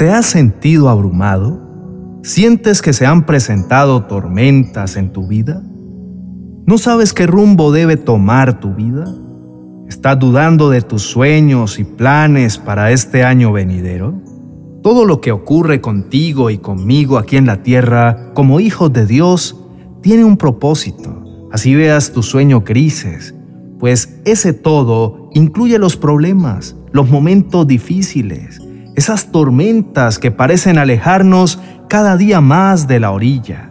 ¿Te has sentido abrumado? ¿Sientes que se han presentado tormentas en tu vida? ¿No sabes qué rumbo debe tomar tu vida? ¿Estás dudando de tus sueños y planes para este año venidero? Todo lo que ocurre contigo y conmigo aquí en la tierra, como hijos de Dios, tiene un propósito. Así veas tu sueño crisis, pues ese todo incluye los problemas, los momentos difíciles, esas tormentas que parecen alejarnos cada día más de la orilla.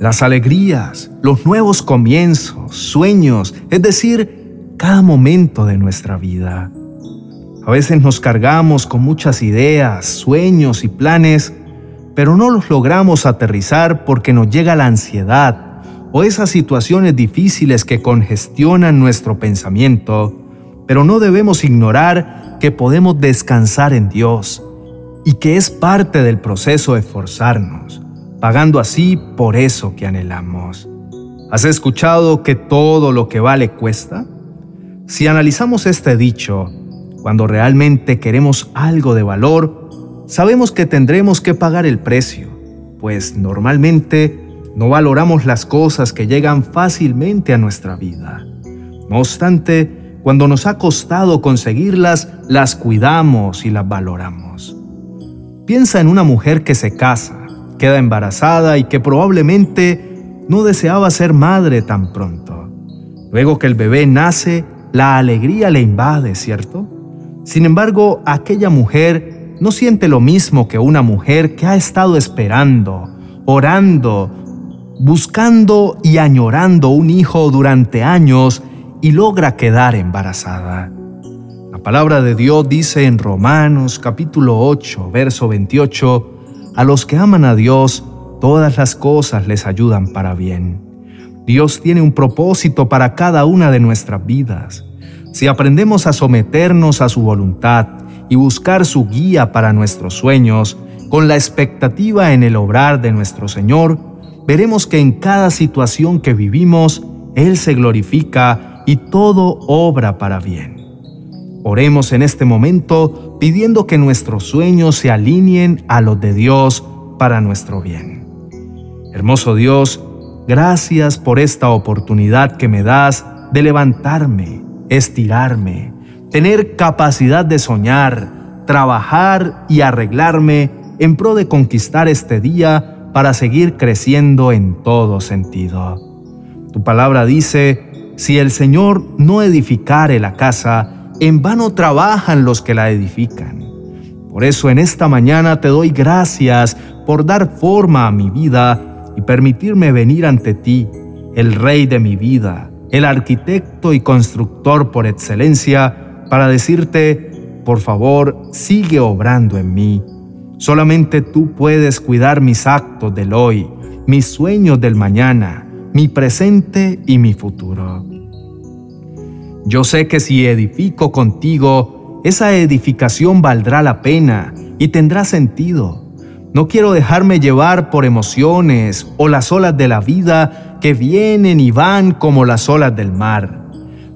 Las alegrías, los nuevos comienzos, sueños, es decir, cada momento de nuestra vida. A veces nos cargamos con muchas ideas, sueños y planes, pero no los logramos aterrizar porque nos llega la ansiedad o esas situaciones difíciles que congestionan nuestro pensamiento, pero no debemos ignorar que podemos descansar en Dios y que es parte del proceso de esforzarnos, pagando así por eso que anhelamos. ¿Has escuchado que todo lo que vale cuesta? Si analizamos este dicho, cuando realmente queremos algo de valor, sabemos que tendremos que pagar el precio, pues normalmente no valoramos las cosas que llegan fácilmente a nuestra vida. No obstante, cuando nos ha costado conseguirlas, las cuidamos y las valoramos. Piensa en una mujer que se casa, queda embarazada y que probablemente no deseaba ser madre tan pronto. Luego que el bebé nace, la alegría le invade, ¿cierto? Sin embargo, aquella mujer no siente lo mismo que una mujer que ha estado esperando, orando, buscando y añorando un hijo durante años y logra quedar embarazada. La palabra de Dios dice en Romanos capítulo 8, verso 28, a los que aman a Dios, todas las cosas les ayudan para bien. Dios tiene un propósito para cada una de nuestras vidas. Si aprendemos a someternos a su voluntad y buscar su guía para nuestros sueños, con la expectativa en el obrar de nuestro Señor, veremos que en cada situación que vivimos, Él se glorifica y todo obra para bien. Oremos en este momento pidiendo que nuestros sueños se alineen a los de Dios para nuestro bien. Hermoso Dios, gracias por esta oportunidad que me das de levantarme, estirarme, tener capacidad de soñar, trabajar y arreglarme en pro de conquistar este día para seguir creciendo en todo sentido. Tu palabra dice, si el Señor no edificare la casa, en vano trabajan los que la edifican. Por eso en esta mañana te doy gracias por dar forma a mi vida y permitirme venir ante ti, el Rey de mi vida, el arquitecto y constructor por excelencia, para decirte, por favor, sigue obrando en mí. Solamente tú puedes cuidar mis actos del hoy, mis sueños del mañana mi presente y mi futuro. Yo sé que si edifico contigo, esa edificación valdrá la pena y tendrá sentido. No quiero dejarme llevar por emociones o las olas de la vida que vienen y van como las olas del mar.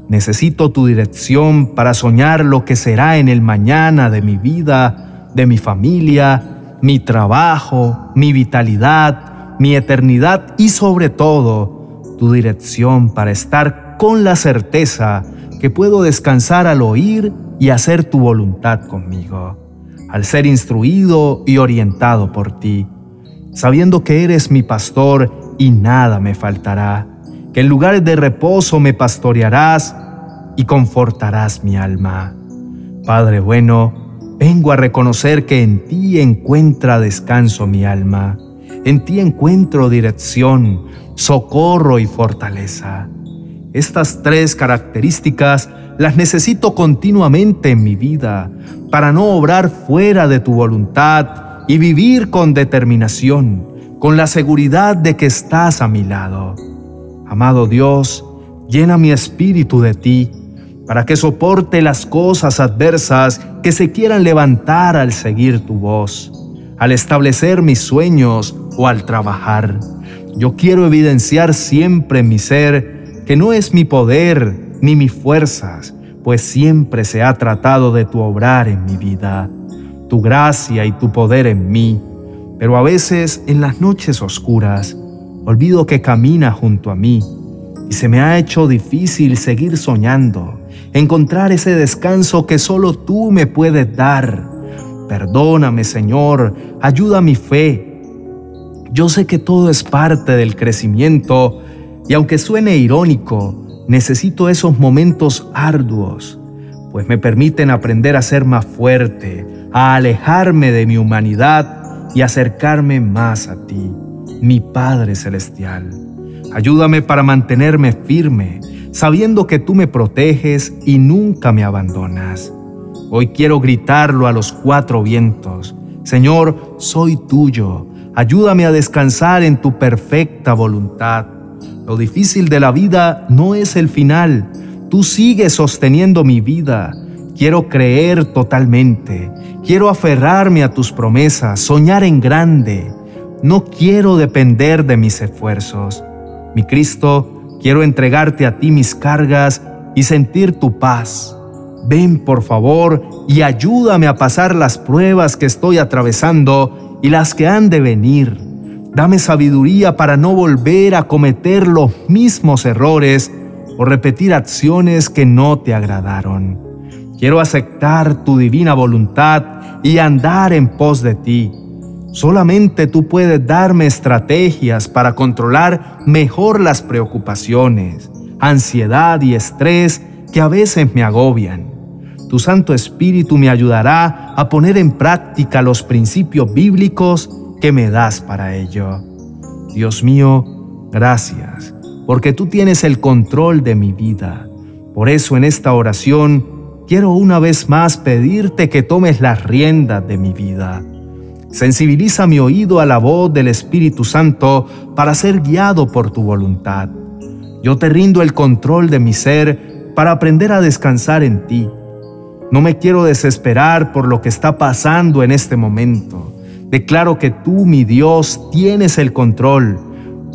Necesito tu dirección para soñar lo que será en el mañana de mi vida, de mi familia, mi trabajo, mi vitalidad, mi eternidad y sobre todo tu dirección para estar con la certeza que puedo descansar al oír y hacer tu voluntad conmigo, al ser instruido y orientado por ti, sabiendo que eres mi pastor y nada me faltará, que en lugares de reposo me pastorearás y confortarás mi alma. Padre bueno, vengo a reconocer que en ti encuentra descanso mi alma en ti encuentro dirección, socorro y fortaleza. Estas tres características las necesito continuamente en mi vida para no obrar fuera de tu voluntad y vivir con determinación, con la seguridad de que estás a mi lado. Amado Dios, llena mi espíritu de ti para que soporte las cosas adversas que se quieran levantar al seguir tu voz, al establecer mis sueños o al trabajar. Yo quiero evidenciar siempre en mi ser que no es mi poder ni mis fuerzas, pues siempre se ha tratado de tu obrar en mi vida. tu gracia y tu poder en mí, pero a veces en las noches oscuras olvido que camina junto a mí y se me ha hecho difícil seguir soñando, encontrar ese descanso que solo tú me puedes dar. Perdóname, Señor, ayuda mi fe. Yo sé que todo es parte del crecimiento y aunque suene irónico, necesito esos momentos arduos, pues me permiten aprender a ser más fuerte, a alejarme de mi humanidad y acercarme más a ti, mi Padre Celestial. Ayúdame para mantenerme firme, sabiendo que tú me proteges y nunca me abandonas. Hoy quiero gritarlo a los cuatro vientos. Señor, soy tuyo. Ayúdame a descansar en tu perfecta voluntad. Lo difícil de la vida no es el final. Tú sigues sosteniendo mi vida. Quiero creer totalmente. Quiero aferrarme a tus promesas, soñar en grande. No quiero depender de mis esfuerzos. Mi Cristo, quiero entregarte a ti mis cargas y sentir tu paz. Ven por favor y ayúdame a pasar las pruebas que estoy atravesando y las que han de venir. Dame sabiduría para no volver a cometer los mismos errores o repetir acciones que no te agradaron. Quiero aceptar tu divina voluntad y andar en pos de ti Solamente tú puedes darme estrategias para controlar mejor las preocupaciones, ansiedad y estrés que a veces me agobian. Tu Santo Espíritu me ayudará a poner en práctica los principios bíblicos que me das para ello. Dios mío, gracias, porque tú tienes el control de mi vida. Por eso en esta oración quiero una vez más pedirte que tomes las riendas de mi vida Sensibiliza mi oído a la voz del Espíritu Santo para ser guiado por tu voluntad. Yo te rindo el control de mi ser para aprender a descansar en ti. No me quiero desesperar por lo que está pasando en este momento. Declaro que tú, mi Dios, tienes el control.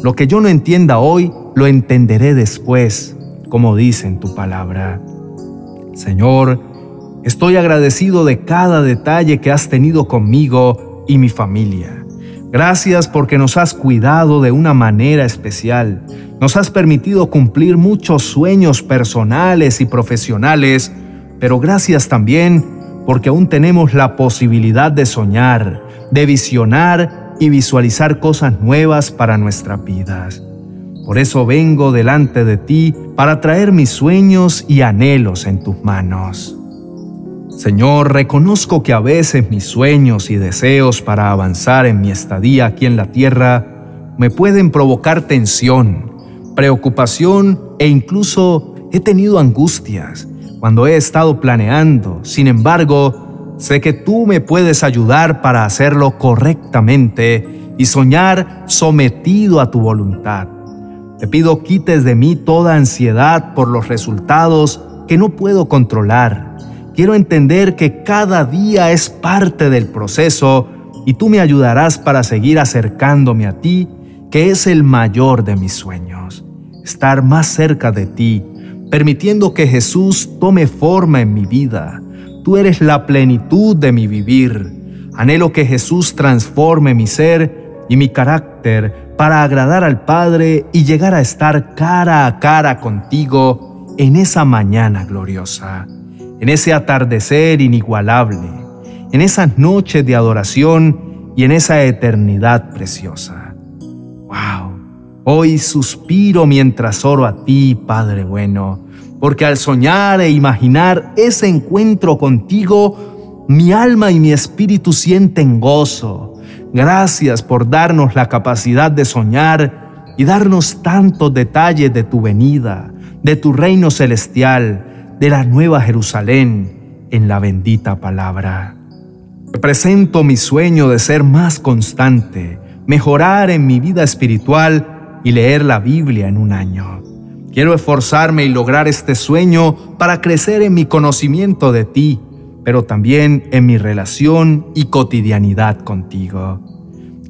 Lo que yo no entienda hoy, lo entenderé después, como dice en tu palabra. Señor, estoy agradecido de cada detalle que has tenido conmigo y mi familia. Gracias porque nos has cuidado de una manera especial. Nos has permitido cumplir muchos sueños personales y profesionales, pero gracias también porque aún tenemos la posibilidad de soñar, de visionar y visualizar cosas nuevas para nuestras vidas. Por eso vengo delante de ti para traer mis sueños y anhelos en tus manos. Señor, reconozco que a veces mis sueños y deseos para avanzar en mi estadía aquí en la tierra me pueden provocar tensión, preocupación e incluso he tenido angustias cuando he estado planeando. Sin embargo, sé que tú me puedes ayudar para hacerlo correctamente y soñar sometido a tu voluntad. Te pido quites de mí toda ansiedad por los resultados que no puedo controlar Quiero entender que cada día es parte del proceso y tú me ayudarás para seguir acercándome a ti, que es el mayor de mis sueños. Estar más cerca de ti, permitiendo que Jesús tome forma en mi vida. Tú eres la plenitud de mi vivir. Anhelo que Jesús transforme mi ser y mi carácter para agradar al Padre y llegar a estar cara a cara contigo en esa mañana gloriosa en ese atardecer inigualable, en esas noches de adoración y en esa eternidad preciosa. ¡Wow! Hoy suspiro mientras oro a ti, Padre bueno, porque al soñar e imaginar ese encuentro contigo, mi alma y mi espíritu sienten gozo. Gracias por darnos la capacidad de soñar y darnos tantos detalles de tu venida, de tu reino celestial, de la nueva Jerusalén en la bendita palabra. presento mi sueño de ser más constante, mejorar en mi vida espiritual y leer la Biblia en un año. Quiero esforzarme y lograr este sueño para crecer en mi conocimiento de ti, pero también en mi relación y cotidianidad contigo.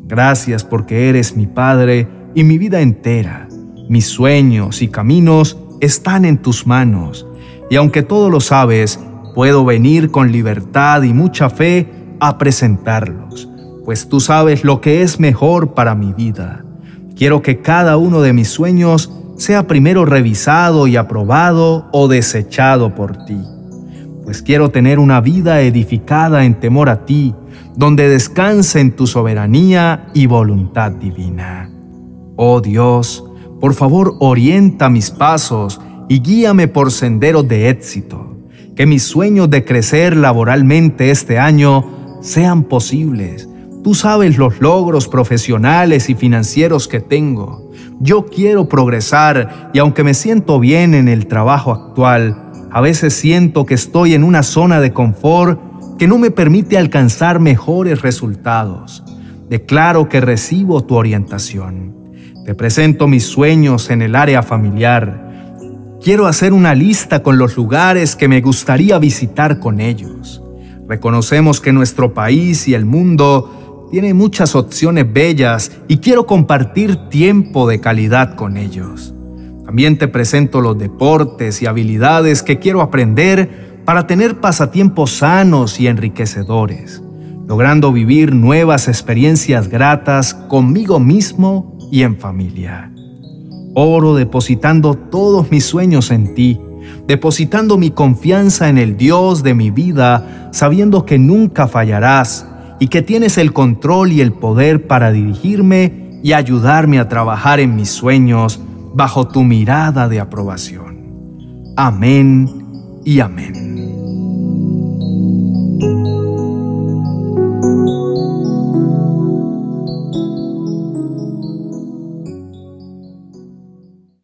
Gracias porque eres mi Padre y mi vida entera. Mis sueños y caminos están en tus manos y aunque todo lo sabes, puedo venir con libertad y mucha fe a presentarlos, pues tú sabes lo que es mejor para mi vida. Quiero que cada uno de mis sueños sea primero revisado y aprobado o desechado por ti, pues quiero tener una vida edificada en temor a ti, donde descanse en tu soberanía y voluntad divina. Oh Dios, por favor orienta mis pasos y guíame por senderos de éxito, que mis sueños de crecer laboralmente este año sean posibles. Tú sabes los logros profesionales y financieros que tengo. Yo quiero progresar y aunque me siento bien en el trabajo actual, a veces siento que estoy en una zona de confort que no me permite alcanzar mejores resultados. Declaro que recibo tu orientación. Te presento mis sueños en el área familiar. Quiero hacer una lista con los lugares que me gustaría visitar con ellos. Reconocemos que nuestro país y el mundo tiene muchas opciones bellas y quiero compartir tiempo de calidad con ellos. También te presento los deportes y habilidades que quiero aprender para tener pasatiempos sanos y enriquecedores, logrando vivir nuevas experiencias gratas conmigo mismo y en familia. Oro depositando todos mis sueños en ti, depositando mi confianza en el Dios de mi vida, sabiendo que nunca fallarás y que tienes el control y el poder para dirigirme y ayudarme a trabajar en mis sueños bajo tu mirada de aprobación. Amén y amén.